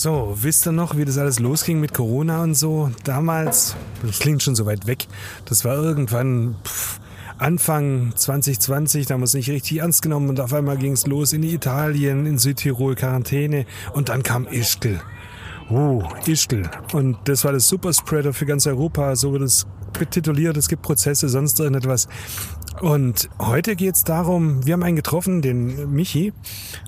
So, wisst ihr noch, wie das alles losging mit Corona und so? Damals, das klingt schon so weit weg, das war irgendwann pff, Anfang 2020, da haben wir es nicht richtig ernst genommen und auf einmal ging es los in Italien, in Südtirol, Quarantäne und dann kam Ischgl. Uh, Ischgl. Und das war das Superspreader für ganz Europa, so wird es betituliert, es gibt Prozesse, sonst irgendetwas. Und heute geht's darum, wir haben einen getroffen, den Michi,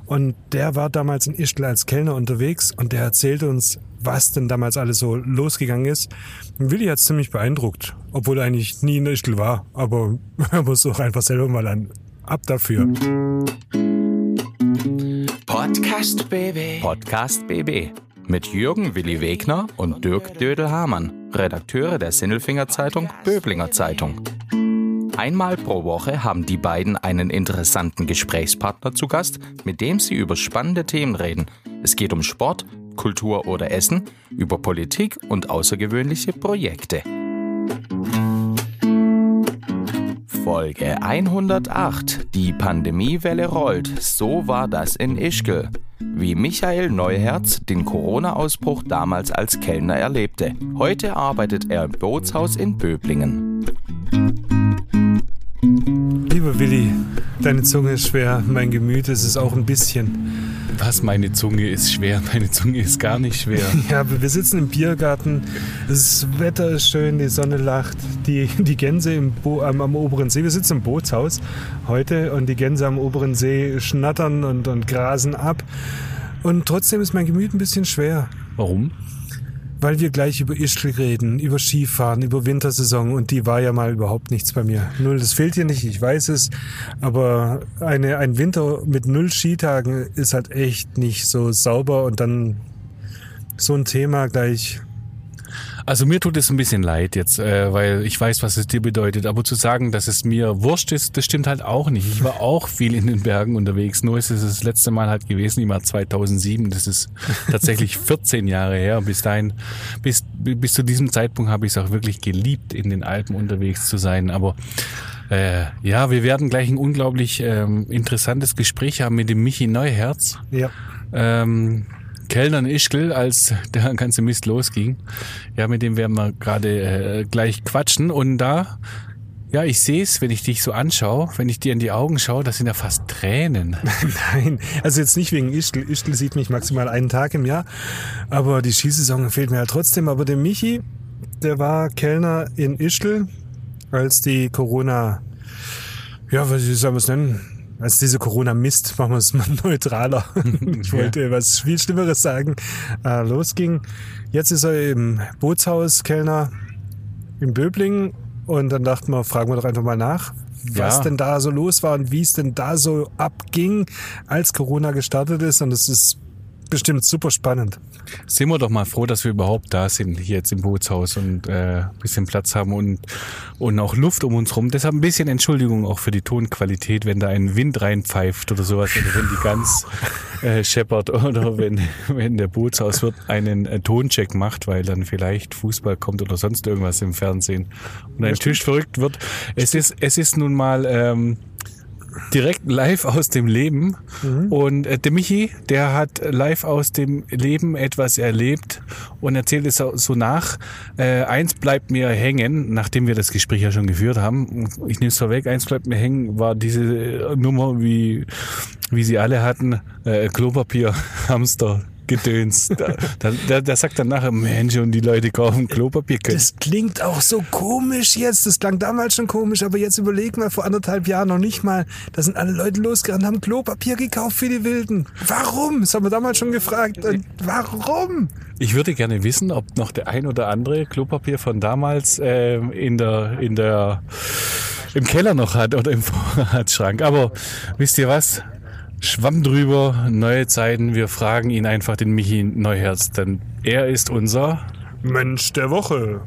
und der war damals in Ischgl als Kellner unterwegs und der erzählte uns, was denn damals alles so losgegangen ist. Willi hat's ziemlich beeindruckt, obwohl er eigentlich nie in Ischgl war, aber er muss doch einfach selber mal an. Ab dafür. Podcast BB. Podcast BB mit Jürgen Willi Wegner und Dirk Dödel-Hamann, Redakteure der Sinnelfinger Zeitung Böblinger Zeitung. Einmal pro Woche haben die beiden einen interessanten Gesprächspartner zu Gast, mit dem sie über spannende Themen reden. Es geht um Sport, Kultur oder Essen, über Politik und außergewöhnliche Projekte. Folge 108. Die Pandemiewelle rollt. So war das in Ischgl. Wie Michael Neuherz den Corona-Ausbruch damals als Kellner erlebte. Heute arbeitet er im Bootshaus in Böblingen. Lieber Willi, deine Zunge ist schwer, mein Gemüt ist es auch ein bisschen. Was, meine Zunge ist schwer? Meine Zunge ist gar nicht schwer. Ja, aber wir sitzen im Biergarten, das Wetter ist schön, die Sonne lacht, die, die Gänse im Bo am, am oberen See, wir sitzen im Bootshaus heute und die Gänse am oberen See schnattern und, und grasen ab. Und trotzdem ist mein Gemüt ein bisschen schwer. Warum? Weil wir gleich über Ischgl reden, über Skifahren, über Wintersaison und die war ja mal überhaupt nichts bei mir. Null, das fehlt hier nicht, ich weiß es, aber eine, ein Winter mit null Skitagen ist halt echt nicht so sauber und dann so ein Thema gleich. Also mir tut es ein bisschen leid jetzt, äh, weil ich weiß, was es dir bedeutet. Aber zu sagen, dass es mir wurscht ist, das stimmt halt auch nicht. Ich war auch viel in den Bergen unterwegs. Nur ist es das letzte Mal halt gewesen, im Jahr 2007. Das ist tatsächlich 14 Jahre her. Bis dahin, bis, bis zu diesem Zeitpunkt habe ich es auch wirklich geliebt, in den Alpen unterwegs zu sein. Aber äh, ja, wir werden gleich ein unglaublich ähm, interessantes Gespräch haben mit dem Michi Neuherz. Ja. Ähm, Kellner in Ischgl, als der ganze Mist losging. Ja, mit dem werden wir gerade äh, gleich quatschen. Und da, ja, ich sehe es, wenn ich dich so anschaue, wenn ich dir in die Augen schaue, das sind ja fast Tränen. Nein, also jetzt nicht wegen Ischgl. Ischgl sieht mich maximal einen Tag im Jahr, aber die Skisaison fehlt mir halt trotzdem. Aber der Michi, der war Kellner in Ischgl, als die Corona, ja, was soll man es nennen? Als diese Corona-Mist, machen wir es mal neutraler. ich wollte was viel Schlimmeres sagen, äh, losging. Jetzt ist er im Bootshaus Kellner in Böblingen und dann dachten wir, fragen wir doch einfach mal nach, was Ja. denn da so los war und wie es denn da so abging, als Corona gestartet ist. Und es ist bestimmt super spannend. Sind wir doch mal froh, dass wir überhaupt da sind, hier jetzt im Bootshaus und äh, bisschen Platz haben und, und auch Luft um uns rum. Deshalb ein bisschen Entschuldigung auch für die Tonqualität, wenn da ein Wind reinpfeift oder sowas, oder wenn die Gans äh, scheppert oder wenn, wenn der Bootshauswirt einen äh, Toncheck macht, weil dann vielleicht Fußball kommt oder sonst irgendwas im Fernsehen und ein Tisch verrückt wird. Es ist, es ist nun mal... Ähm, direkt live aus dem Leben. Und äh, der Michi, der hat live aus dem Leben etwas erlebt und erzählt es so so nach. Äh, eins bleibt mir hängen, nachdem wir das Gespräch ja schon geführt haben. Ich nehme es vorweg, eins bleibt mir hängen, war diese äh, Nummer, wie, wie sie alle hatten, äh, Klopapier, Hamster. Gedöns. Da, da, da, da sagt dann nachher, Mensch, und die Leute kaufen Klopapier. Das klingt auch so komisch jetzt. Das klang damals schon komisch, aber jetzt überleg mal, vor anderthalb Jahren noch nicht mal. Da sind alle Leute losgerannt, haben Klopapier gekauft für die Wilden. Warum? Das haben wir damals schon gefragt. Und warum? Ich würde gerne wissen, ob noch der ein oder andere Klopapier von damals ähm, in der, in der, im Keller noch hat oder im Vorratsschrank. Aber wisst ihr was? Schwamm drüber, neue Zeiten. Wir fragen ihn einfach den Michi Neuherz, denn er ist unser Mensch der Woche.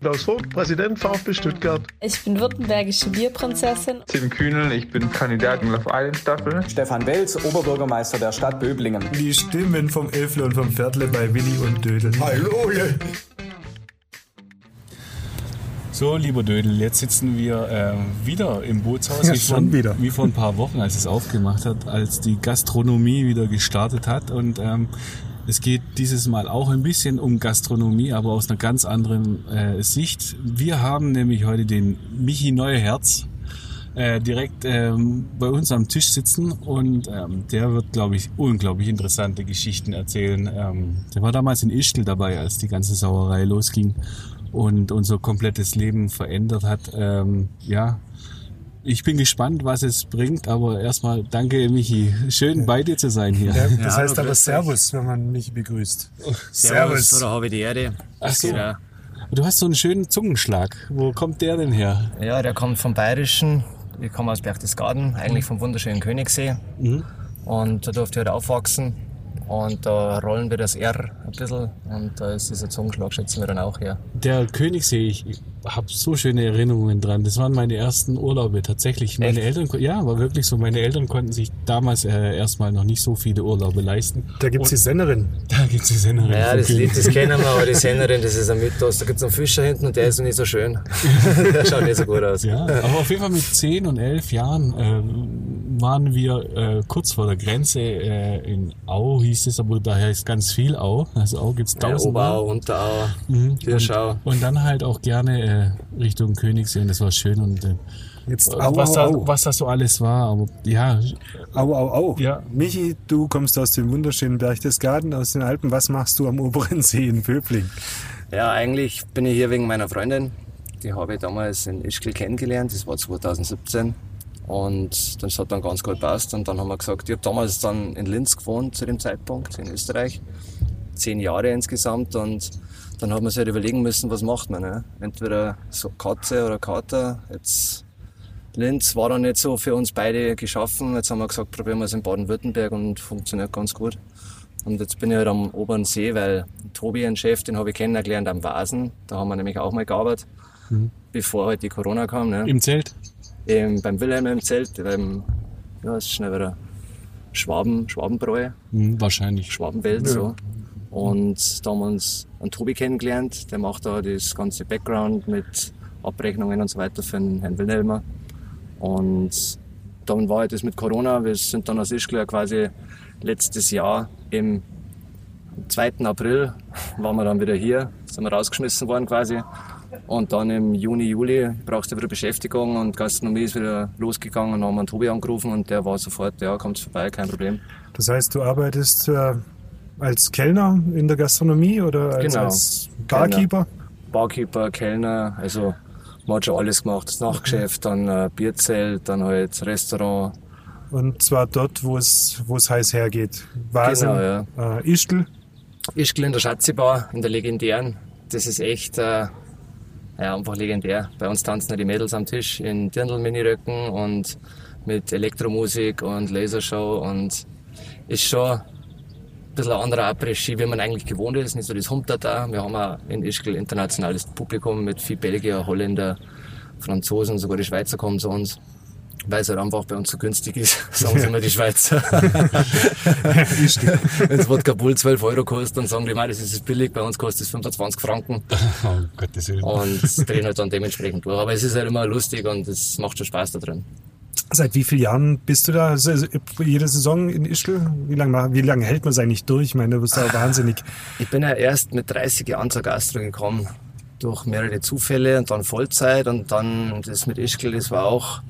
Klaus Vogt, Präsident VfB Stuttgart. Ich bin württembergische Bierprinzessin. Tim Kühnel, ich bin Kandidat in Love Island Staffel. Stefan Welz, Oberbürgermeister der Stadt Böblingen. Die Stimmen vom Elfle und vom Viertle bei Willi und Dödel. Hallo! So, lieber Dödel, jetzt sitzen wir äh, wieder im Bootshaus. Ja, wie, schon vor, wieder. wie vor ein paar Wochen, als es aufgemacht hat, als die Gastronomie wieder gestartet hat. Und ähm, Es geht dieses Mal auch ein bisschen um Gastronomie, aber aus einer ganz anderen äh, Sicht. Wir haben nämlich heute den Michi Neuherz äh, direkt ähm, bei uns am Tisch sitzen und ähm, der wird, glaube ich, unglaublich interessante Geschichten erzählen. Ähm, der war damals in Ischgl dabei, als die ganze Sauerei losging und unser komplettes Leben verändert hat. Ähm, ja, ich bin gespannt, was es bringt, aber erstmal danke, Michi. Schön bei dir zu sein hier. Ja, das Ja, heißt aber grüß dich. Servus, wenn man mich begrüßt. Servus. Oder habe ich die Erde. Ach so. Genau. Du hast so einen schönen Zungenschlag. Wo kommt der denn her? Ja, der kommt vom Bayerischen. Ich komme aus Berchtesgaden, eigentlich vom wunderschönen Königssee. Und da durfte ich halt aufwachsen. Und da rollen wir das R ein bisschen. Und da ist dieser Zungenschlag, schätzen wir dann auch her. Der Königssee, ich, ich habe so schöne Erinnerungen dran. Das waren meine ersten Urlaube tatsächlich. Meine Eltern, ko- ja, war wirklich so. Meine Eltern konnten sich damals äh, erstmal noch nicht so viele Urlaube leisten. Da gibt's die Sennerin. Da gibt's die Sennerin. Ja, das Lied, das kennen wir, aber die Sennerin, das ist ein Mythos. Da gibt's einen Fischer hinten und der ist noch nicht so schön. der schaut nicht so gut aus. Ja, aber auf jeden Fall mit 10 und 11 Jahren äh, waren wir äh, kurz vor der Grenze äh, in Au, hieß es, aber da heißt ganz viel Au. Also Au gibt's Ja, tausend. Oberau, Unterau, Mhm. Hirschau. Und, und dann halt auch gerne äh, Richtung Königssee und das war schön und äh, Jetzt au, was, au, da, au. was das so alles war. Aber ja, Au, au, au. Ja. Michi, du kommst aus dem wunderschönen Berchtesgaden, aus den Alpen. Was machst du am oberen See in Böbling? Ja, eigentlich bin ich hier wegen meiner Freundin. Die habe ich damals in Ischgl kennengelernt. Das war 2017. Und das hat dann ganz gut gepasst. Und dann haben wir gesagt, ich habe damals dann in Linz gewohnt zu dem Zeitpunkt, in Österreich. Zehn Jahre insgesamt. Und dann hat man sich halt überlegen müssen, was macht man. Ne? Entweder so Katze oder Kater. Jetzt Linz war dann nicht so für uns beide geschaffen. Jetzt haben wir gesagt, probieren wir es in Baden-Württemberg und funktioniert ganz gut. Und jetzt bin ich halt am oberen See, weil Tobi, ein Chef, den habe ich kennengelernt am Vasen. Da haben wir nämlich auch mal gearbeitet, bevor halt die Corona kam. Ne? im Zelt. Im, beim Wilhelm im Zelt, beim, ja, ist schnell wieder Schwaben, Schwabenbräu, Hm, wahrscheinlich. Schwabenwelt, so. Und da haben wir uns einen Tobi kennengelernt, der macht da das ganze Background mit Abrechnungen und so weiter für den Herrn Wilhelmer. Und dann war halt das mit Corona, wir sind dann aus Ischgl ja quasi letztes Jahr im 2. April waren wir dann wieder hier, sind wir rausgeschmissen worden quasi. Und dann im Juni, Juli brauchst du wieder Beschäftigung und Gastronomie ist wieder losgegangen und dann haben wir einen Tobi angerufen und der war sofort, ja, kommt vorbei, kein Problem. Das heißt, du arbeitest äh, als Kellner in der Gastronomie oder als, Genau. als Barkeeper? Barkeeper, Kellner, also man hat schon alles gemacht, das Nachtgeschäft, dann äh, Bierzelt, dann halt Restaurant. Und zwar dort, wo es, wo es heiß hergeht. Vasen, Genau, ja. äh, Ischgl. Ischgl in der Schatzibar, in der legendären. Das ist echt äh, ja, einfach legendär. Bei uns tanzen ja die Mädels am Tisch in Dirndl-Miniröcken und mit Elektromusik und Lasershow und ist schon ein bisschen ein anderer Après-Ski, wie man eigentlich gewohnt ist. Nicht so das Humtata. Wir haben auch in Ischgl internationales Publikum mit viel Belgier, Holländer, Franzosen, sogar die Schweizer kommen zu uns. Weil es halt einfach bei uns so günstig ist, sagen sie immer die Schweizer. Wenn das Wodka Bull 12 Euro kostet, dann sagen die mal, das ist billig, bei uns kostet es 25 Franken Oh Gottes Willen. und drehen halt dann dementsprechend durch. Aber es ist halt immer lustig und es macht schon Spaß da drin. Seit wie vielen Jahren bist du da? Also, jede Saison in Ischgl? Wie lange wie lang hält man es eigentlich durch? Ich meine, du bist da wahnsinnig. Ich bin ja erst mit 30 Jahren zur Gastro gekommen, durch mehrere Zufälle und dann Vollzeit und dann das mit Ischgl, das war auch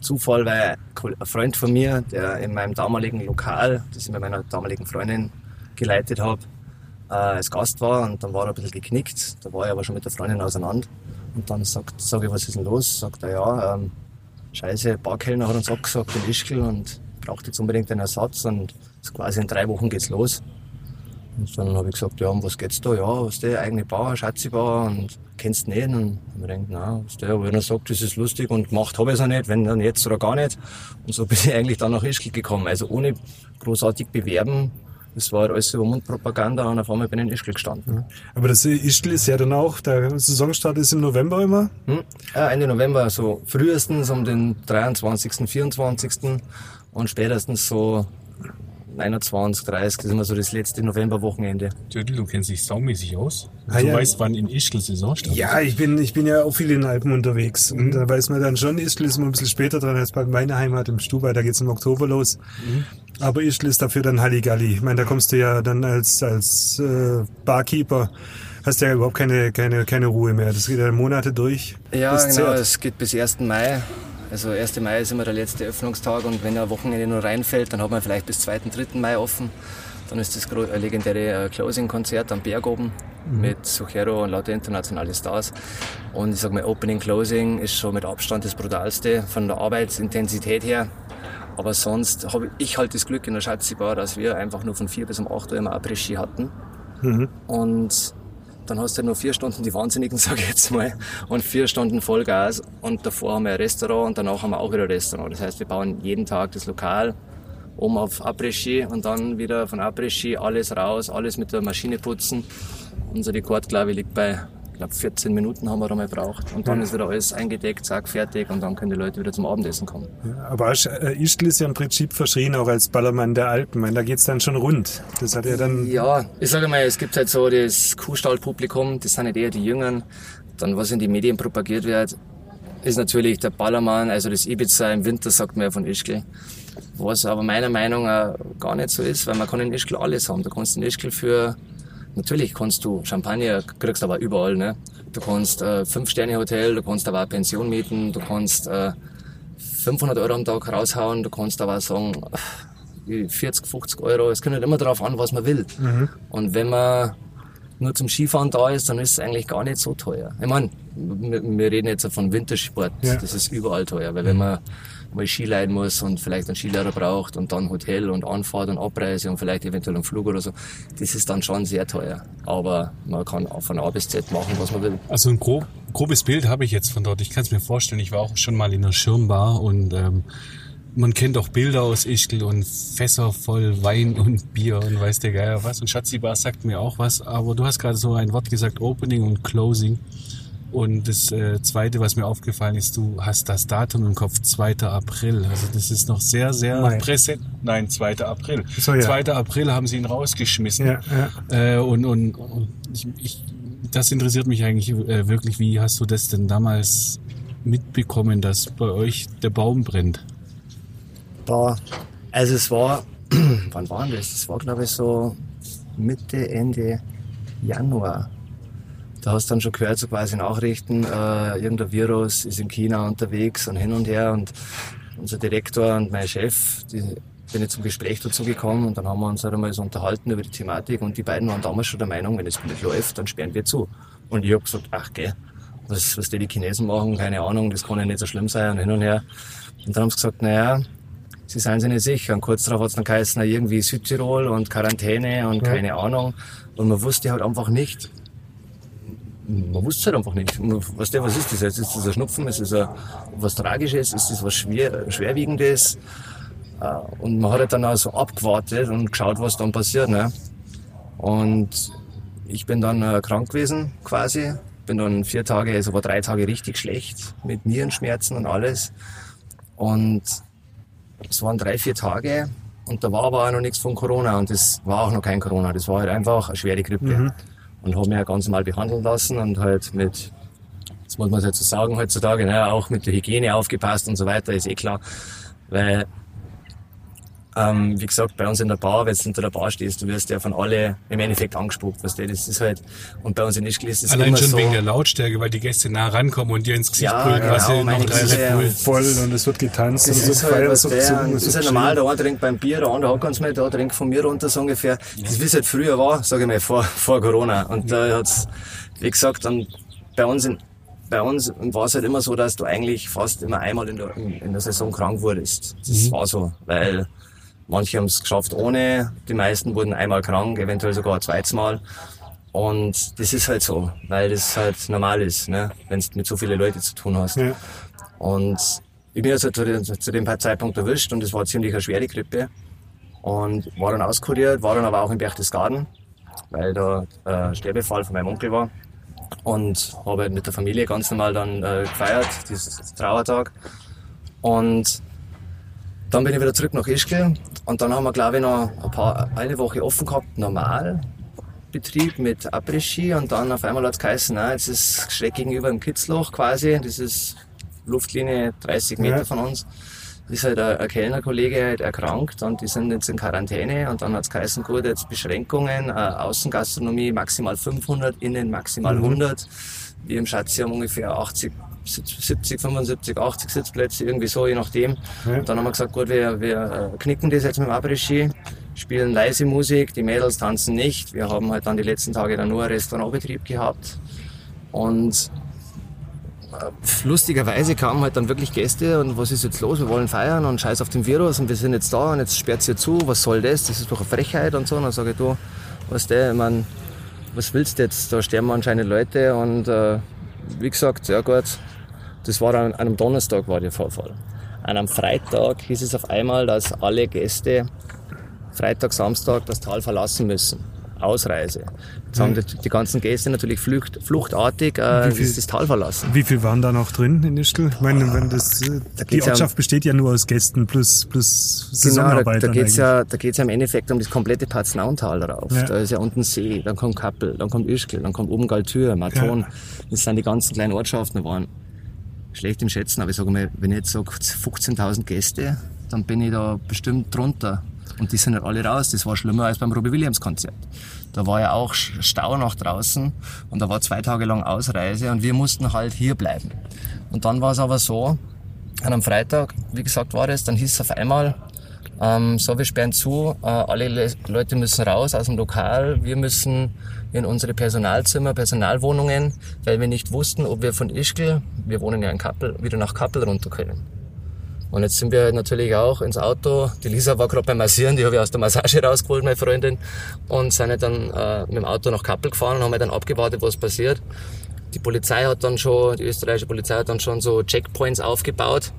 Zufall, weil ein Freund von mir, der in meinem damaligen Lokal, das ich mit meiner damaligen Freundin geleitet habe, äh, als Gast war und dann war er ein bisschen geknickt. Da war er aber schon mit der Freundin auseinander. Und dann sagt, sag ich, was ist denn los? Sagt er, ja, ähm, scheiße, Barkellner hat uns abgesagt in Ischgl und braucht jetzt unbedingt einen Ersatz und so quasi in drei Wochen geht's los. Und dann habe ich gesagt, ja, um was geht's da? Ja, was der eigene Bar, Schatzi-Bar und kennst du nicht? Und ich gedacht, na, was der, wenn er sagt, das ist lustig und gemacht habe ich es auch nicht, wenn dann jetzt oder gar nicht. Und so bin ich eigentlich dann nach Ischgl gekommen. Also ohne großartig bewerben. Das war halt alles über Mundpropaganda und auf einmal bin ich in Ischgl gestanden. Aber das Ischgl ist ja dann auch, der Saisonstart ist im November immer. Hm? Ja, Ende November, so frühestens um den 23., 24. und spätestens so 29, 30, das ist immer so das letzte Novemberwochenende. Dödel, du kennst dich saumäßig aus. Ah, du ja. weißt, wann in Ischgl Saison startet. Ja, ich bin, ich bin ja auch viel in den Alpen unterwegs. Und da weiß man dann schon, Ischgl ist man ein bisschen später dran als bei meiner Heimat im Stubai. Da geht's im Oktober los. Aber Ischgl ist dafür dann Halligalli. Ich meine, da kommst du ja dann als, als äh, Barkeeper, hast ja überhaupt keine, keine, keine Ruhe mehr. Das geht ja Monate durch. Ja, Das genau, es geht bis 1. Mai. Also 1. Mai ist immer der letzte Öffnungstag und wenn ein Wochenende nur reinfällt, dann hat man vielleicht bis 2. 3. Mai offen. Dann ist das äh, legendäre äh, Closing-Konzert am Berg oben mit Suchero und lauter internationale Stars. Und ich sag mal, Opening Closing ist schon mit Abstand das brutalste von der Arbeitsintensität her. Aber sonst habe ich halt das Glück in der Schatzi-Bar, dass wir einfach nur von 4 bis um 8 Uhr immer Après-Ski hatten. Und dann hast du nur vier Stunden die Wahnsinnigen, sag ich jetzt mal, und vier Stunden Vollgas. Und davor haben wir ein Restaurant und danach haben wir auch wieder ein Restaurant. Das heißt, wir bauen jeden Tag das Lokal um auf Après-Ski und dann wieder von Après-Ski alles raus, alles mit der Maschine putzen. Unser Rekord, glaube ich, liegt bei, glaube, 14 Minuten haben wir da mal gebraucht. Und dann ist wieder alles eingedeckt, zack, fertig und dann können die Leute wieder zum Abendessen kommen. Aber Asch- äh, Ischgl ist ja im Prinzip verschrien auch als Ballermann der Alpen. Meine, da geht's dann schon rund. Das hat ja dann... Ja, ich sage mal, es gibt halt so das Kuhstallpublikum, das sind nicht eher die Jüngeren. Dann, was in die Medien propagiert wird, ist natürlich der Ballermann, also das Ibiza im Winter, sagt man ja von Ischgl. Was aber meiner Meinung nach gar nicht so ist, weil man kann in Ischgl alles haben. Du kannst in Ischgl für, natürlich kannst du Champagner, kriegst aber überall, ne? Du kannst äh, Fünf-Sterne-Hotel, du kannst aber Pension mieten, du kannst äh, 500 Euro am Tag raushauen, du kannst aber sagen, wie 40, 50 Euro. Es kommt halt immer darauf an, was man will. Und wenn man nur zum Skifahren da ist, dann ist es eigentlich gar nicht so teuer. Ich meine, wir, wir reden jetzt von Wintersport. Ja. Das ist überall teuer, weil wenn man mal Ski leiden muss und vielleicht einen Skilehrer braucht und dann Hotel und Anfahrt und Abreise und vielleicht eventuell einen Flug oder so, das ist dann schon sehr teuer. Aber man kann auch von A bis Z machen, was man will. Also ein grob, grobes Bild habe ich jetzt von dort. Ich kann es mir vorstellen. Ich war auch schon mal in einer Schirmbar und ähm, man kennt auch Bilder aus Ischgl und Fässer voll Wein und Bier und weiß der Geier was. Und Schatzi Bar sagt mir auch was. Aber du hast gerade so ein Wort gesagt, Opening und Closing. Und das äh, Zweite, was mir aufgefallen ist, du hast das Datum im Kopf, 2. April. Also das ist noch sehr, sehr präsent. Nein, 2. April. So, ja. 2. April haben sie ihn rausgeschmissen. Ja, ja. Äh, und und, und ich, ich, das interessiert mich eigentlich äh, wirklich. Wie hast du das denn damals mitbekommen, dass bei euch der Baum brennt? Boah, also es war, wann war denn das? Das war glaube ich so Mitte, Ende Januar. Da hast du dann schon gehört, so quasi Nachrichten, äh, irgendein Virus ist in China unterwegs und hin und her und unser Direktor und mein Chef, die bin ich zum Gespräch dazu gekommen und dann haben wir uns halt einmal so unterhalten über die Thematik und die beiden waren damals schon der Meinung, wenn es nicht läuft, dann sperren wir zu. Und ich hab gesagt, ach gell, was, was die, die Chinesen machen, keine Ahnung, das kann ja nicht so schlimm sein und hin und her. Und dann haben sie gesagt, naja, sie seien sich nicht sicher. Und kurz darauf hat es dann geheißen, irgendwie Südtirol und Quarantäne und keine Ahnung. Und man wusste halt einfach nicht, man wusste halt einfach nicht. Weißt du, was ist das jetzt? Ist das ein Schnupfen? Ist das ein, was Tragisches? Ist das was Schwer, Schwerwiegendes? Äh, Und man hat halt dann auch so abgewartet und geschaut, was dann passiert. Ne? Und ich bin dann äh, krank gewesen, quasi. Bin dann vier Tage, also war drei Tage richtig schlecht, mit Nierenschmerzen und alles. Und es waren drei, vier Tage und da war aber auch noch nichts von Corona und das war auch noch kein Corona. Das war halt einfach eine schwere Grippe. Und habe mich ja ganz normal behandeln lassen und halt mit, das muss man jetzt so sagen heutzutage, ne, auch mit der Hygiene aufgepasst und so weiter, ist eh klar. Weil ähm, wie gesagt, bei uns in der Bar, wenn du hinter der Bar stehst, du wirst ja von alle im Endeffekt angespuckt, weißt du, das ist halt, und bei uns in Ischgl ist es Allein immer schon so, wegen der Lautstärke, weil die Gäste nah rankommen und dir ins Gesicht Ja, brüllen, was genau, sie meine noch drei. Red Bull. Voll und es wird getanzt Das und es ist wird halt was der, gesungen, es das ist wird halt normal, der eine trinkt beim Bier, der andere hat ganz mal, der trinkt von mir runter so ungefähr. Das wie es halt früher war, sage ich mal, vor, vor Corona. Und da hat's, wie gesagt, dann bei uns in, bei uns war es halt immer so, dass du eigentlich fast immer einmal in der, in der Saison krank wurdest. Das war so, weil manche haben es geschafft ohne, die meisten wurden einmal krank, eventuell sogar ein zweites Mal. Und das ist halt so, weil das halt normal ist, ne? wenn du mit so vielen Leuten zu tun hast. Ja. Und ich bin also zu dem, zu dem Zeitpunkt erwischt und es war ziemlich eine schwere Grippe. Und war dann auskuriert, war dann aber auch in Berchtesgaden, weil da äh, Sterbefall von meinem Onkel war. Und habe halt mit der Familie ganz normal dann äh, gefeiert, dieses Trauertag. Und Dann bin ich wieder zurück nach Ischgl. Und dann haben wir, glaube ich, noch ein paar, eine Woche offen gehabt, normal. Betrieb mit Après-Ski und dann auf einmal hat es geheißen, nein, jetzt ist schräg gegenüber im Kitzloch quasi, das ist Luftlinie 30 Meter Ja. von uns, ist halt ein, ein Kellnerkollege halt erkrankt und die sind jetzt in Quarantäne. Und dann hat es geheißen, gut, jetzt Beschränkungen, äh, Außengastronomie maximal 500, innen maximal 100. Wir im Schatzi haben ungefähr 80, 70, 75, 80 Sitzplätze, irgendwie so, je nachdem. Ja. Und dann haben wir gesagt, gut, wir, wir äh, knicken das jetzt mit dem Après-Ski, spielen leise Musik, die Mädels tanzen nicht. Wir haben halt dann die letzten Tage dann nur einen Restaurantbetrieb gehabt. Und äh, lustigerweise kamen halt dann wirklich Gäste und was ist jetzt los? Wir wollen feiern und scheiß auf den Virus und wir sind jetzt da und jetzt sperrt ihr zu, was soll das? Das ist doch eine Frechheit und so. Und dann sage ich, du, was der, ich mein, was willst du jetzt? Da sterben anscheinend Leute und äh, wie gesagt, ja gut, das war an einem Donnerstag war der Vorfall. An einem Freitag hieß es auf einmal, dass alle Gäste Freitag, Samstag das Tal verlassen müssen. Ausreise. Jetzt haben die, die ganzen Gäste natürlich flucht, fluchtartig äh, viel- das, Tal verlassen. Wie viel waren da noch drin in Ischgl? Ich meine, wenn das, äh, die geht's ja Ortschaft besteht ja nur aus Gästen plus, plus Genau, da, da geht's eigentlich. ja, da geht's ja im Endeffekt um das komplette Paznauntal rauf. Ja. Da ist ja unten See, dann kommt Kappel, dann kommt Ischgl, dann kommt oben Galtür, Maton. Das sind die ganzen kleinen Ortschaften, da waren schlecht im Schätzen, aber ich sage mal, wenn ich jetzt sage 15.000 Gäste, dann bin ich da bestimmt drunter. Und die sind nicht alle raus. Das war schlimmer als beim Robbie Williams Konzert. Da war ja auch Stau nach draußen und da war zwei Tage lang Ausreise und wir mussten halt hier bleiben. Und dann war es aber so, an einem Freitag, wie gesagt, war das, dann hieß es auf einmal, ähm, so, wir sperren zu, äh, alle Le Leute müssen raus aus dem Lokal, wir müssen in unsere Personalzimmer, Personalwohnungen, weil wir nicht wussten, ob wir von Ischgl, wir wohnen ja in Kappel, wieder nach Kappel runter können. Und jetzt sind wir natürlich auch ins Auto. Die Lisa war gerade beim Massieren, die habe ich aus der Massage rausgeholt, meine Freundin. Und sind dann äh, mit dem Auto nach Kappel gefahren und haben halt dann abgewartet, was passiert. Die Polizei hat dann schon, die österreichische Polizei hat dann schon so Checkpoints aufgebaut.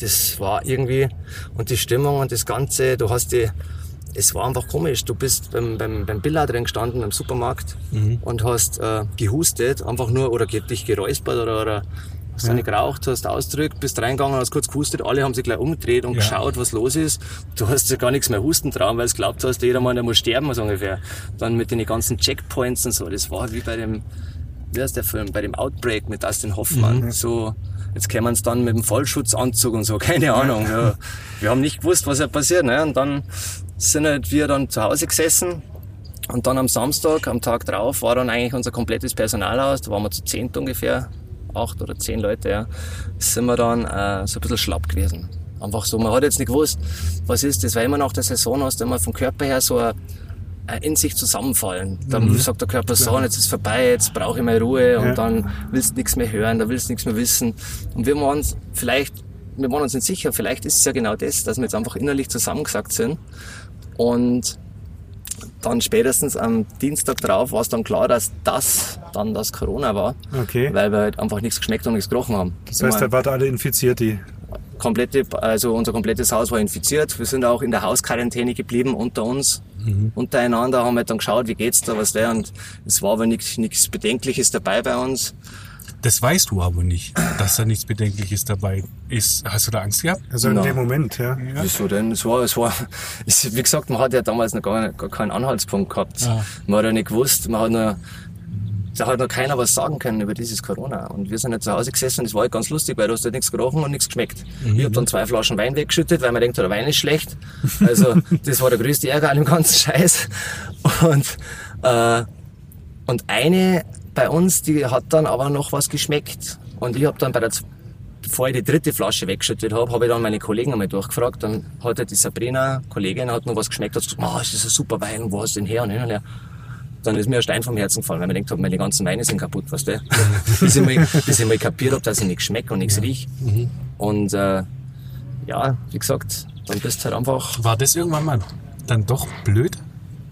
Das war irgendwie, und die Stimmung und das Ganze, du hast die, es war einfach komisch. Du bist beim, beim, beim Billa drin gestanden im Supermarkt und hast äh, gehustet, einfach nur, oder dich geräuspert oder, oder hast dann geraucht, hast ausgedrückt, bist reingegangen, hast kurz gehustet, alle haben sich gleich umgedreht und geschaut, was los ist. Du hast ja gar nichts mehr husten trauen, weil du glaubt hast, jeder Mann, der muss sterben, so ungefähr. Dann mit den ganzen Checkpoints und so, das war wie bei dem, wie heißt der Film, bei dem Outbreak mit Dustin Hoffmann. So, jetzt kämen uns dann mit dem Vollschutzanzug und so, keine Ahnung. Ja. Wir haben nicht gewusst, was ja passiert. Ne? Und dann sind halt wir dann zu Hause gesessen. Und dann am Samstag, am Tag drauf, war dann eigentlich unser komplettes Personal aus. Da waren wir zu zehnt ungefähr, acht oder zehn Leute, ja. Sind wir dann äh, so ein bisschen schlapp gewesen. Einfach so, man hat jetzt nicht gewusst, was ist das, weil immer nach der Saison hast du immer vom Körper her so ein, ein in sich zusammenfallen. Dann sagt der Körper so, jetzt ist vorbei, jetzt brauche ich meine Ruhe und Ja. dann willst du nichts mehr hören, da willst du nichts mehr wissen. Und wir waren uns vielleicht, wir waren uns nicht sicher, vielleicht ist es ja genau das, dass wir jetzt einfach innerlich zusammengesagt sind. Und dann spätestens am Dienstag drauf war es dann klar, dass das dann das Corona war, Okay. weil wir halt einfach nichts geschmeckt und nichts gerochen haben. Das heißt, da waren alle infiziert, die. komplette, also unser komplettes Haus war infiziert. Wir sind auch in der Hausquarantäne geblieben unter uns, untereinander, haben halt dann geschaut, wie geht's da, was der und es war aber nichts, nichts Bedenkliches dabei bei uns. Das weißt du aber nicht, dass da nichts Bedenkliches dabei ist. Hast du da Angst gehabt? Also in Na. dem Moment, ja. Wieso denn? Es war, es war, es, wie gesagt, man hat ja damals noch gar, gar keinen Anhaltspunkt gehabt. Ja. Man hat ja nicht gewusst, man hat noch, da hat noch keiner was sagen können über dieses Corona. Und wir sind ja zu Hause gesessen und es war halt ganz lustig, weil du hast halt nichts gerochen und nichts geschmeckt. Ich hab dann zwei Flaschen Wein weggeschüttet, weil man denkt, der Wein ist schlecht. Also, das war der größte Ärger an dem ganzen Scheiß. Und, äh, und eine bei uns, die hat dann aber noch was geschmeckt. Und ich habe dann bei der, bevor ich die dritte Flasche weggeschüttet habe, habe ich dann meine Kollegen einmal durchgefragt. Dann hat die Sabrina, Kollegin, hat noch was geschmeckt, hat gesagt, oh, ist ein super Wein, wo hast du den her und hin und her. Dann ist mir ein Stein vom Herzen gefallen, weil gedacht habe, meine ganzen Weine sind kaputt, weißt du? bis, ich mal, bis ich mal kapiert habe, dass ich nichts schmecke und nichts riech. Und äh, ja, wie gesagt, dann bist du halt einfach War das irgendwann mal dann doch blöd?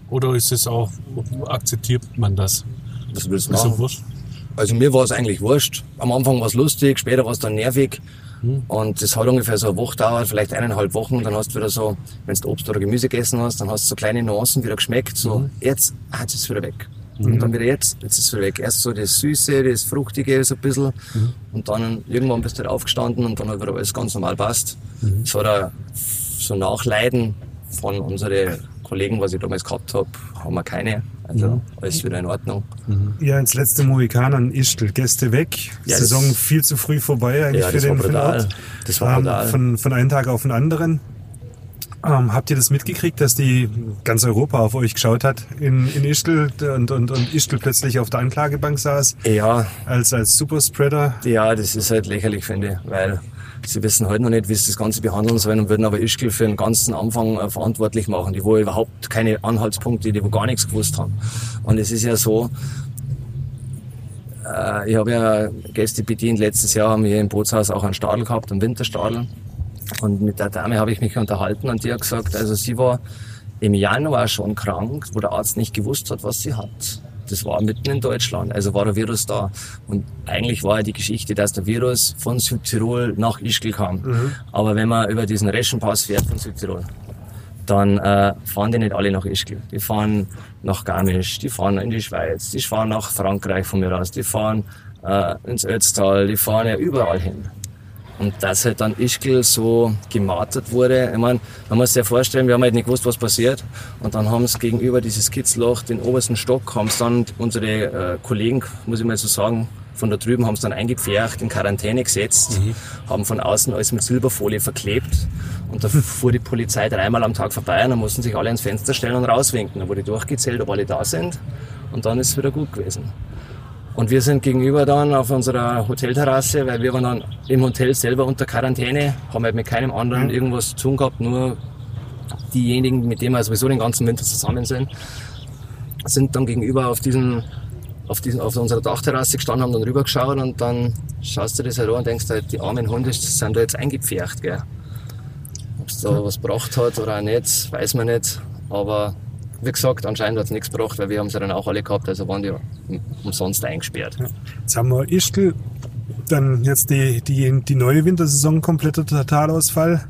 Oder ist es auch, akzeptiert man das? Was willst du Ist machen? wurscht? Also mir war es eigentlich wurscht. Am Anfang war es lustig, später war es dann nervig. Und das hat ungefähr so eine Woche gedauert, vielleicht eineinhalb Wochen. Dann hast du wieder so, wenn du Obst oder Gemüse gegessen hast, dann hast du so kleine Nuancen wieder geschmeckt. So, jetzt, ah, jetzt ist es wieder weg. Und dann wieder jetzt, jetzt ist es wieder weg. Erst so das Süße, das Fruchtige so ein bisschen. Und dann irgendwann bist du halt aufgestanden und dann hat wieder alles ganz normal passt. Es hat auch so Nachleiden von unseren Kollegen, was ich damals gehabt habe, haben wir keine. Also alles wieder in Ordnung. Ja, ins letzte Mohikan an Ischl. Gäste weg. Ja, Saison viel zu früh vorbei eigentlich Ja, für das war den, brutal. Ort. Das war Ähm, brutal. Von, von einem Tag auf den anderen. Ähm, habt ihr das mitgekriegt, dass die ganz Europa auf euch geschaut hat in, in Ischl und, und, und Ischl plötzlich auf der Anklagebank saß Ja, als, als Superspreader? Ja, das ist halt lächerlich, finde ich, weil sie wissen halt noch nicht, wie sie das Ganze behandeln sollen und würden aber Ischgl für den ganzen Anfang äh, verantwortlich machen, die wo überhaupt keine Anhaltspunkte, die wo gar nichts gewusst haben. Und es ist ja so, äh, ich habe ja Gäste bedient, letztes Jahr haben wir im Bootshaus auch einen Stadel gehabt, einen Winterstadel. Und mit der Dame habe ich mich unterhalten und die hat gesagt, also sie war im Januar schon krank, wo der Arzt nicht gewusst hat, was sie hat. Das war mitten in Deutschland, also war der Virus da. Und eigentlich war ja die Geschichte, dass der Virus von Südtirol nach Ischgl kam. Aber wenn man über diesen Reschenpass fährt von Südtirol, dann äh, fahren die nicht alle nach Ischgl. Die fahren nach Garmisch, die fahren in die Schweiz, die fahren nach Frankreich von mir aus, die fahren äh, ins Ötztal, die fahren ja überall hin. Und dass halt dann Ischgl so gemartert wurde, ich meine, man muss sich ja vorstellen, wir haben halt nicht gewusst, was passiert. Und dann haben es gegenüber dieses Kitzloch, den obersten Stock, haben es dann unsere äh, Kollegen, muss ich mal so sagen, von da drüben haben es dann eingepfercht, in Quarantäne gesetzt, haben von außen alles mit Silberfolie verklebt. Und da fuhr die Polizei dreimal am Tag vorbei und dann mussten sich alle ans Fenster stellen und rauswinken. Da wurde durchgezählt, ob alle da sind. Und dann ist es wieder gut gewesen. Und wir sind gegenüber dann auf unserer Hotelterrasse, weil wir waren dann im Hotel selber unter Quarantäne, haben halt mit keinem anderen irgendwas zu tun gehabt, nur diejenigen, mit denen wir sowieso den ganzen Winter zusammen sind, sind dann gegenüber auf diesen, auf diesen, auf unserer Dachterrasse gestanden, haben dann rübergeschaut und dann schaust du das halt an und denkst halt, die armen Hunde sind da jetzt eingepfercht, gell. Ob es da was gebracht hat oder auch nicht, weiß man nicht, aber wie gesagt, anscheinend hat es nichts gebracht, weil wir haben sie dann auch alle gehabt, also waren die umsonst eingesperrt. Jetzt haben wir Ischgl, dann jetzt die, die, die neue Wintersaison, kompletter Totalausfall.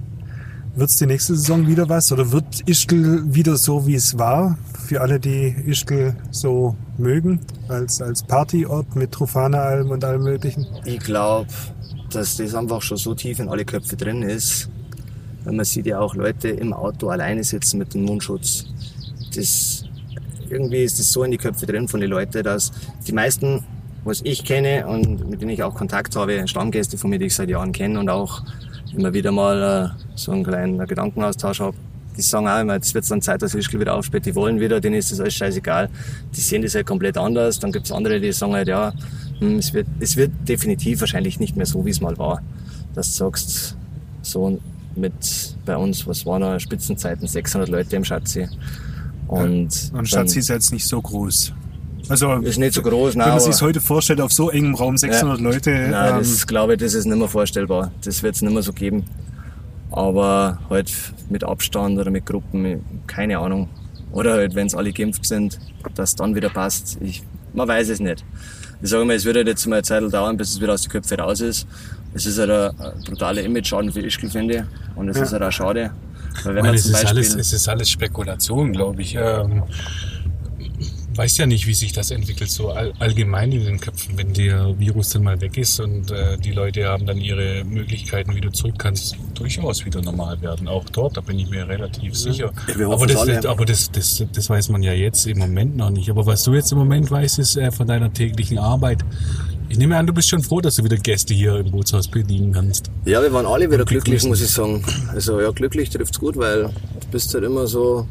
Wird es die nächste Saison wieder was oder wird Ischgl wieder so, wie es war? Für alle, die Ischgl so mögen, als, als Partyort mit Trufana-Alm und allem Möglichen. Ich glaube, dass das einfach schon so tief in alle Köpfe drin ist. Man sieht ja auch Leute im Auto alleine sitzen mit dem Mundschutz. Das, irgendwie ist das so in die Köpfe drin von den Leuten, dass die meisten, was ich kenne und mit denen ich auch Kontakt habe, Stammgäste von mir, die ich seit Jahren kenne und auch immer wieder mal äh, so einen kleinen Gedankenaustausch habe, die sagen auch immer, jetzt wird dann Zeit, dass Ischgl wieder aufspielt. Die wollen wieder, denen ist das alles scheißegal. Die sehen das halt komplett anders. Dann gibt es andere, die sagen halt, ja, hm, es wird, es wird definitiv wahrscheinlich nicht mehr so, wie es mal war. Dass du sagst, so mit bei uns, was waren da Spitzenzeiten, 600 Leute im Schatzi. Und, Und Schatzi ist jetzt nicht so groß. Also, ist nicht so groß, wenn nein, man aber- sich heute vorstellt, auf so engem Raum 600 Leute. Nein, ähm, das glaube ich, das ist nicht mehr vorstellbar. Das wird es nicht mehr so geben. Aber halt mit Abstand oder mit Gruppen, keine Ahnung. Oder halt, wenn es alle geimpft sind, dass dann wieder passt. Ich, man weiß es nicht. Ich sage mal, es wird halt jetzt mal eine Zeit dauern, bis es wieder aus den Köpfen raus ist. Es ist halt ein, ein brutaler Image-Schaden für Ischgl, finde ich. Und es Ja. ist halt auch schade. Weil wenn man es, ist Beispiel, alles, es ist alles Spekulation, glaube ich. Ähm, weiß ja nicht, wie sich das entwickelt, so all, allgemein in den Köpfen. Wenn der Virus dann mal weg ist und äh, die Leute haben dann ihre Möglichkeiten wieder zurück, kann es durchaus wieder normal werden. Auch dort, da bin ich mir relativ sicher. Ja, aber das, alle. aber das, das, das weiß man ja jetzt im Moment noch nicht. Aber was du jetzt im Moment weißt, ist äh, von deiner täglichen Arbeit. Ich nehme an, du bist schon froh, dass du wieder Gäste hier im Bootshaus bedienen kannst. Ja, wir waren alle wieder glücklich, muss ich sagen. Also ja, glücklich trifft's gut, weil du bist halt immer so.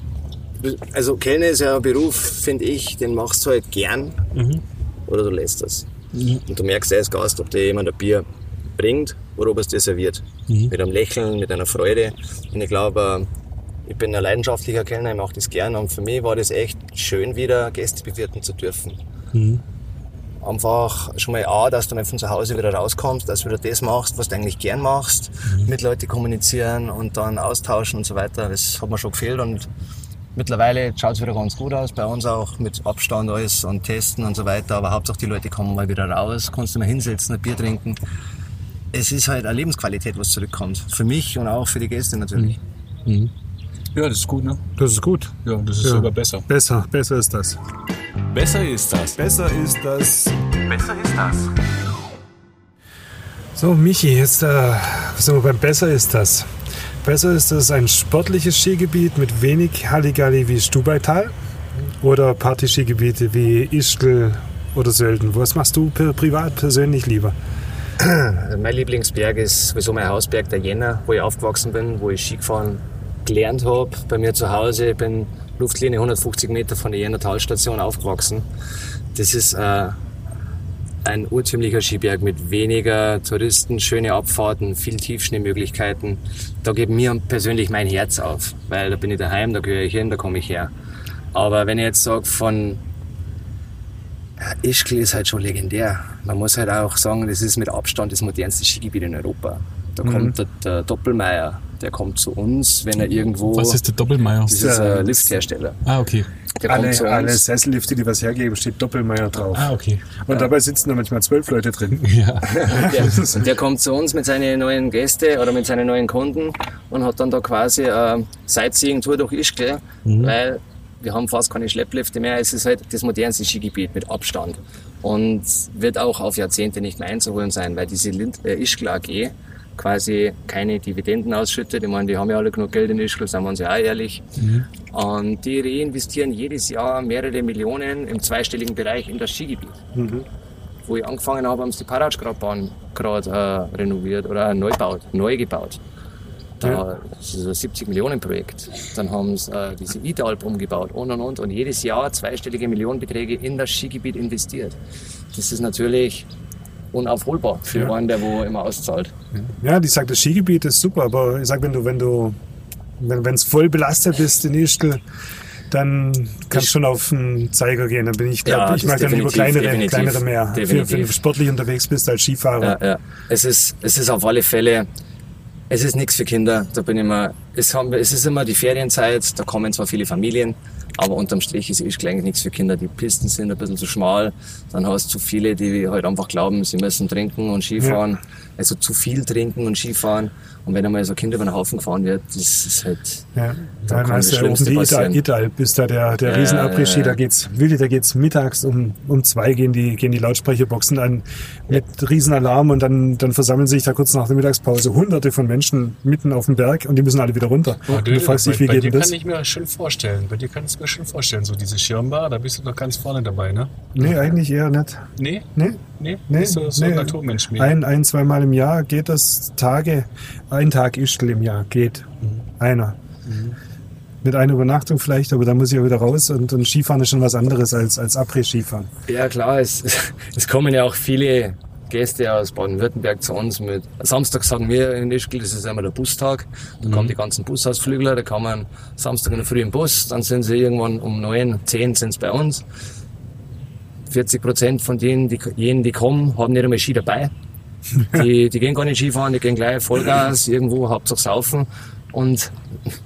Also Kellner ist ja ein Beruf, finde ich, den machst du halt gern oder du lässt es. Und du merkst als Gast, ob dir jemand ein Bier bringt oder ob es dir serviert. Mit einem Lächeln, mit einer Freude. Und ich glaube, ich bin ein leidenschaftlicher Kellner, ich mache das gern. Und für mich war das echt schön, wieder Gäste bewirten zu dürfen. Einfach schon mal A, dass du mal von zu Hause wieder rauskommst, dass du wieder das machst, was du eigentlich gern machst, mit Leuten kommunizieren und dann austauschen und so weiter. Das hat mir schon gefehlt und mittlerweile schaut es wieder ganz gut aus. Bei uns auch mit Abstand alles und Testen und so weiter. Aber Hauptsache die Leute kommen mal wieder raus, kannst du mal hinsetzen, ein Bier trinken. Es ist halt eine Lebensqualität, was zurückkommt. Für mich und auch für die Gäste natürlich. Ja, das ist gut, ne? Das ist gut. Ja, das ist Ja. sogar besser. Besser, besser ist das. Besser ist das. Besser ist das. Besser ist das. So, Michi, jetzt äh, sind wir beim Besser ist das. Besser ist das ein sportliches Skigebiet mit wenig Halligalli wie Stubaital oder Partyskigebiete wie Ischgl oder Sölden. Was machst du per, privat persönlich lieber? Mein Lieblingsberg ist sowieso mein Hausberg, der Jänner, wo ich aufgewachsen bin, wo ich Skigefahren gelernt habe. Bei mir zu Hause, ich bin Luftlinie 150 Meter von der Jänner Talstation aufgewachsen. Das ist äh, ein urtümlicher Skiberg mit weniger Touristen, schöne Abfahrten, viel Tiefschneemöglichkeiten. Da geht mir persönlich mein Herz auf, weil da bin ich daheim, da gehöre ich hin, da komme ich her. Aber wenn ich jetzt sage von ja, Ischgl ist halt schon legendär. Man muss halt auch sagen, das ist mit Abstand das modernste Skigebiet in Europa. Da kommt der, der Doppelmeier, der kommt zu uns, wenn er irgendwo. Was ist der Doppelmeier? Das ist ein Lifthersteller. Ah, okay. Der alle uns. Sessellifte, die was hergeben, steht Doppelmeier drauf. Ah, okay. Und dabei sitzen da manchmal zwölf Leute drin. Ja. Der, der kommt zu uns mit seinen neuen Gästen oder mit seinen neuen Kunden und hat dann da quasi eine Sightseeing-Tour durch Ischgl, weil wir haben fast keine Schlepplifte mehr. Es ist halt das modernste Skigebiet mit Abstand und wird auch auf Jahrzehnte nicht mehr einzuholen sein, weil diese Lind äh, Ischgl AG quasi keine Dividenden ausschüttet. Ich meine, die haben ja alle genug Geld in Ischgl, sagen wir uns ja auch ehrlich. Und die reinvestieren jedes Jahr mehrere Millionen im zweistelligen Bereich in das Skigebiet wo ich angefangen habe, haben sie die Paratschradbahn gerade äh, renoviert oder neu gebaut, neu gebaut. Da, Das ist ein 70 Millionen Projekt. Dann haben sie äh, diese Idalp umgebaut und und und und jedes Jahr zweistellige Millionenbeträge in das Skigebiet investiert. Das ist natürlich unaufholbar für einen, der wo immer auszahlt. Ja, die sagt, das Skigebiet ist super, aber ich sag, wenn du, wenn du, wenn es voll belastet bist in Ischgl, dann kannst du schon auf den Zeiger gehen. Dann bin ich, glaub, Ja, ich mag dann lieber kleinere, kleinere mehr. Für, wenn du sportlich unterwegs bist als Skifahrer. Ja, ja. Es ist, es ist auf alle Fälle, es ist nichts für Kinder. Da bin ich immer, es, haben, es ist immer die Ferienzeit, da kommen zwar viele Familien, aber unterm Strich ist Ischgl eigentlich nichts für Kinder. Die Pisten sind ein bisschen zu schmal. Dann hast du zu viele, die halt einfach glauben, sie müssen trinken und Skifahren. Also zu viel trinken und Skifahren. Und wenn einmal so ein Kind über den Haufen gefahren wird, das ist halt, Ja, Da dann kann das du oben Schlimmste die passieren. Ist da der, der Ja, riesen ja, ja. da geht's, wirklich, da geht's mittags um, um zwei gehen die, gehen die Lautsprecherboxen an mit riesen Alarm und dann, dann versammeln sich da kurz nach der Mittagspause hunderte von Menschen mitten auf dem Berg und die müssen alle wieder runter. und du fragst dich, wie bei geht dir das? kann ich mir schon vorstellen. Bei dir kann ich mir schon vorstellen, so diese Schirmbar, da bist du doch ganz vorne dabei, ne? Nee, eigentlich eher nicht. Nee? Nee, Nee? nee, Bist du so nee. ein Naturmensch mehr? Ein, ein, zweimal im Jahr geht das Tage, ein Tag Ischgl im Jahr geht. Einer. Mit einer Übernachtung vielleicht, aber da muss ich ja wieder raus und, und Skifahren ist schon was anderes als, als Après-Skifahren. Ja klar, es, es kommen ja auch viele Gäste aus Baden-Württemberg zu uns mit. Samstag sagen wir in Ischgl, das ist immer der Bustag. Da kommen die ganzen Busausflügler, da kommen Samstag in der Früh im Bus, dann sind sie irgendwann um neun, zehn sind sie bei uns. 40 Prozent von denen, die, jenen, die kommen, haben nicht einmal Ski dabei. Die, die gehen gar nicht Skifahren, die gehen gleich Vollgas, irgendwo, Hauptsache saufen. Und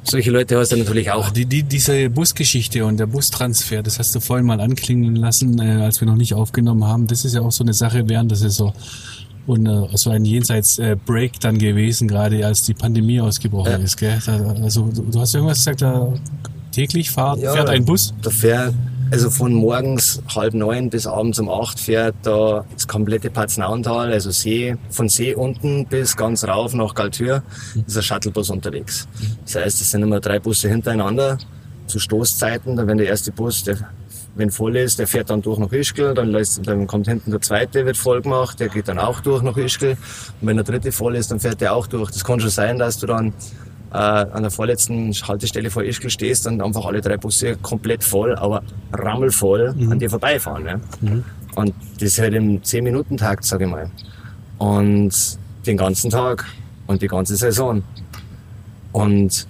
solche Leute hast du natürlich auch. Die, die, diese Busgeschichte und der Bustransfer, das hast du vorhin mal anklingen lassen, äh, als wir noch nicht aufgenommen haben. Das ist ja auch so eine Sache während der Saison. Und äh, so ein Jenseits-Break dann gewesen, gerade als die Pandemie ausgebrochen Ja. ist. Gell? Da, also du, du hast irgendwas gesagt, da täglich fahrt, Ja, fährt ein Bus? Da fährt, also von morgens halb neun bis abends um acht fährt da das komplette Paznauntal, also See, von See unten bis ganz rauf nach Galtür, ist ein Shuttlebus unterwegs. Das heißt, es sind immer drei Busse hintereinander zu Stoßzeiten. Dann wenn der erste Bus, der, wenn voll ist, der fährt dann durch nach Ischgl, dann, lässt, dann kommt hinten der zweite, wird voll gemacht, der geht dann auch durch nach Ischgl. Und wenn der dritte voll ist, dann fährt der auch durch. Das kann schon sein, dass du dann äh, an der vorletzten Haltestelle vor Ischgl stehst und einfach alle drei Busse komplett voll, aber rammelvoll an dir vorbeifahren. Ne? Und das ist halt im 10-Minuten-Takt, sag ich mal. Und den ganzen Tag und die ganze Saison. Und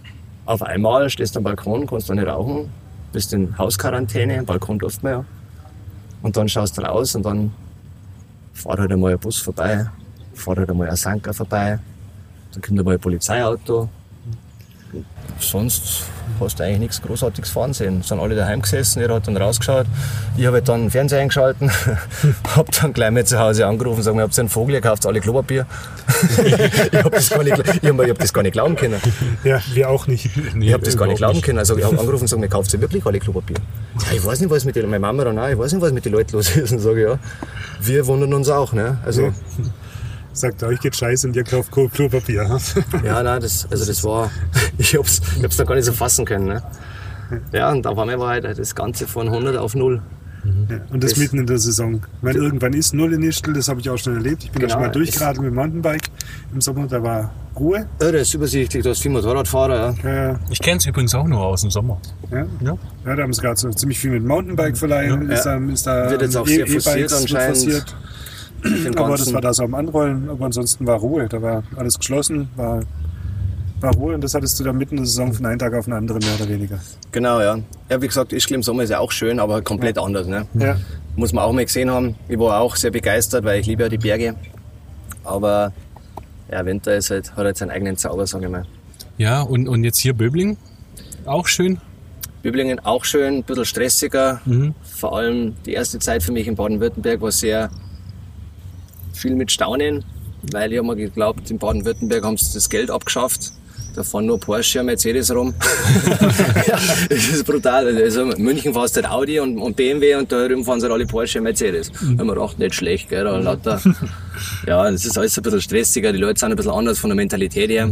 auf einmal stehst du am Balkon, kannst du nicht rauchen, bist in Hausquarantäne, Balkon durft man ja. Und dann schaust du raus und dann fährt halt einmal ein Bus vorbei, fährt halt einmal ein Sanker vorbei, dann kommt einmal ein Polizeiauto, sonst hast du eigentlich nichts Großartiges fahren sehen. Sind alle daheim gesessen, jeder hat dann rausgeschaut. Ich habe halt dann den Fernseher eingeschalten, habe dann gleich mal zu Hause angerufen und gesagt, habt ihr einen Vogel gekauft, alle Klopapier? ich habe das, gar nicht- ich hab, ich hab das gar nicht glauben können. Ja, wir auch nicht. ich habe das gar nicht glauben können. Also ich habe angerufen und gesagt, mir kauft ihr wirklich alle Klopapier? Ja, ich weiß nicht, was mit den, meine Mama dann auch, ich weiß nicht, was mit den Leuten los ist. Und sage ja, wir wundern uns auch. Ne? Also, Ja. Sagt euch geht scheiße und ihr kauft Klo- Klopapier. Ja, nein, das, also das war, ich hab's, ich hab's da gar nicht so fassen können. Ne? Ja, und einmal war halt das Ganze von 100 auf 0. Ja, und das, Das- mitten in der Saison. Meine, irgendwann ist Null in Nistel, das habe ich auch schon erlebt. Ich bin da Genau, schon mal durchgeraten mit dem Mountainbike im Sommer, da war Ruhe. Ja, das ist übersichtlich, da ist viel Motorradfahrer. Ja. Ja, Ich kenne es übrigens auch nur aus dem Sommer. ja. Ja. ja da haben sie gerade so ziemlich viel mit Mountainbike verleihen. Ist, da, ist da Wird jetzt auch E- sehr forciert anscheinend. forciert. Aber das war da so am Anrollen, aber ansonsten war Ruhe. Da war alles geschlossen, war, war Ruhe und das hattest du dann mitten in der Saison von einem Tag auf den anderen mehr oder weniger. Genau, ja. Ja, wie gesagt, Ischgl im Sommer ist ja auch schön, aber komplett anders. Ne? Ja. Muss man auch mal gesehen haben. Ich war auch sehr begeistert, weil ich liebe ja die Berge. Aber ja, Winter ist halt, hat halt seinen eigenen Zauber, sage ich mal. Ja, und, und jetzt hier Böbling. Auch schön. Böblingen auch schön, ein bisschen stressiger. Mhm. Vor allem die erste Zeit für mich in Baden-Württemberg war sehr viel mit Staunen, weil ich habe mir geglaubt, in Baden-Württemberg haben sie das Geld abgeschafft. Da fahren nur Porsche und Mercedes rum. das ist brutal. Also in München fährst du halt Audi und, und BMW und da drüben fahren sie halt alle Porsche und Mercedes. Mhm. man gedacht, nicht schlecht, gell, da lauter. ja, das ist alles ein bisschen stressiger. Die Leute sind ein bisschen anders von der Mentalität her.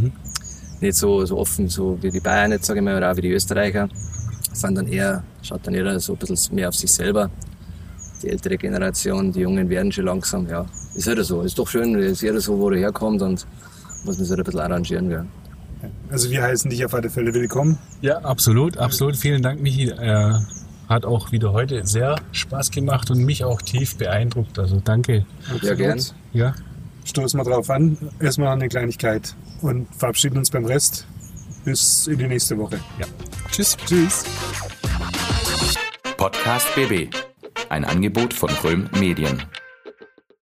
Nicht so, so offen, so wie die Bayern jetzt, sage ich mal, oder auch wie die Österreicher sind dann eher, schaut dann jeder so ein bisschen mehr auf sich selber. Die ältere Generation, die Jungen werden schon langsam, ja. Ist halt so. Ist doch schön, ist jeder so, wo er herkommt und muss man sich halt ein bisschen arrangieren, ja. Also wir heißen dich auf alle Fälle willkommen. Ja, absolut, absolut. Vielen Dank, Michi. Äh, hat auch wieder heute sehr Spaß gemacht und mich auch tief beeindruckt. Also danke. Ja, gern. Ja. Stoßen wir drauf an. Erstmal eine Kleinigkeit und verabschieden uns beim Rest. Bis in die nächste Woche. ja. Tschüss. Tschüss. Podcast BB. Ein Angebot von Röhm Medien.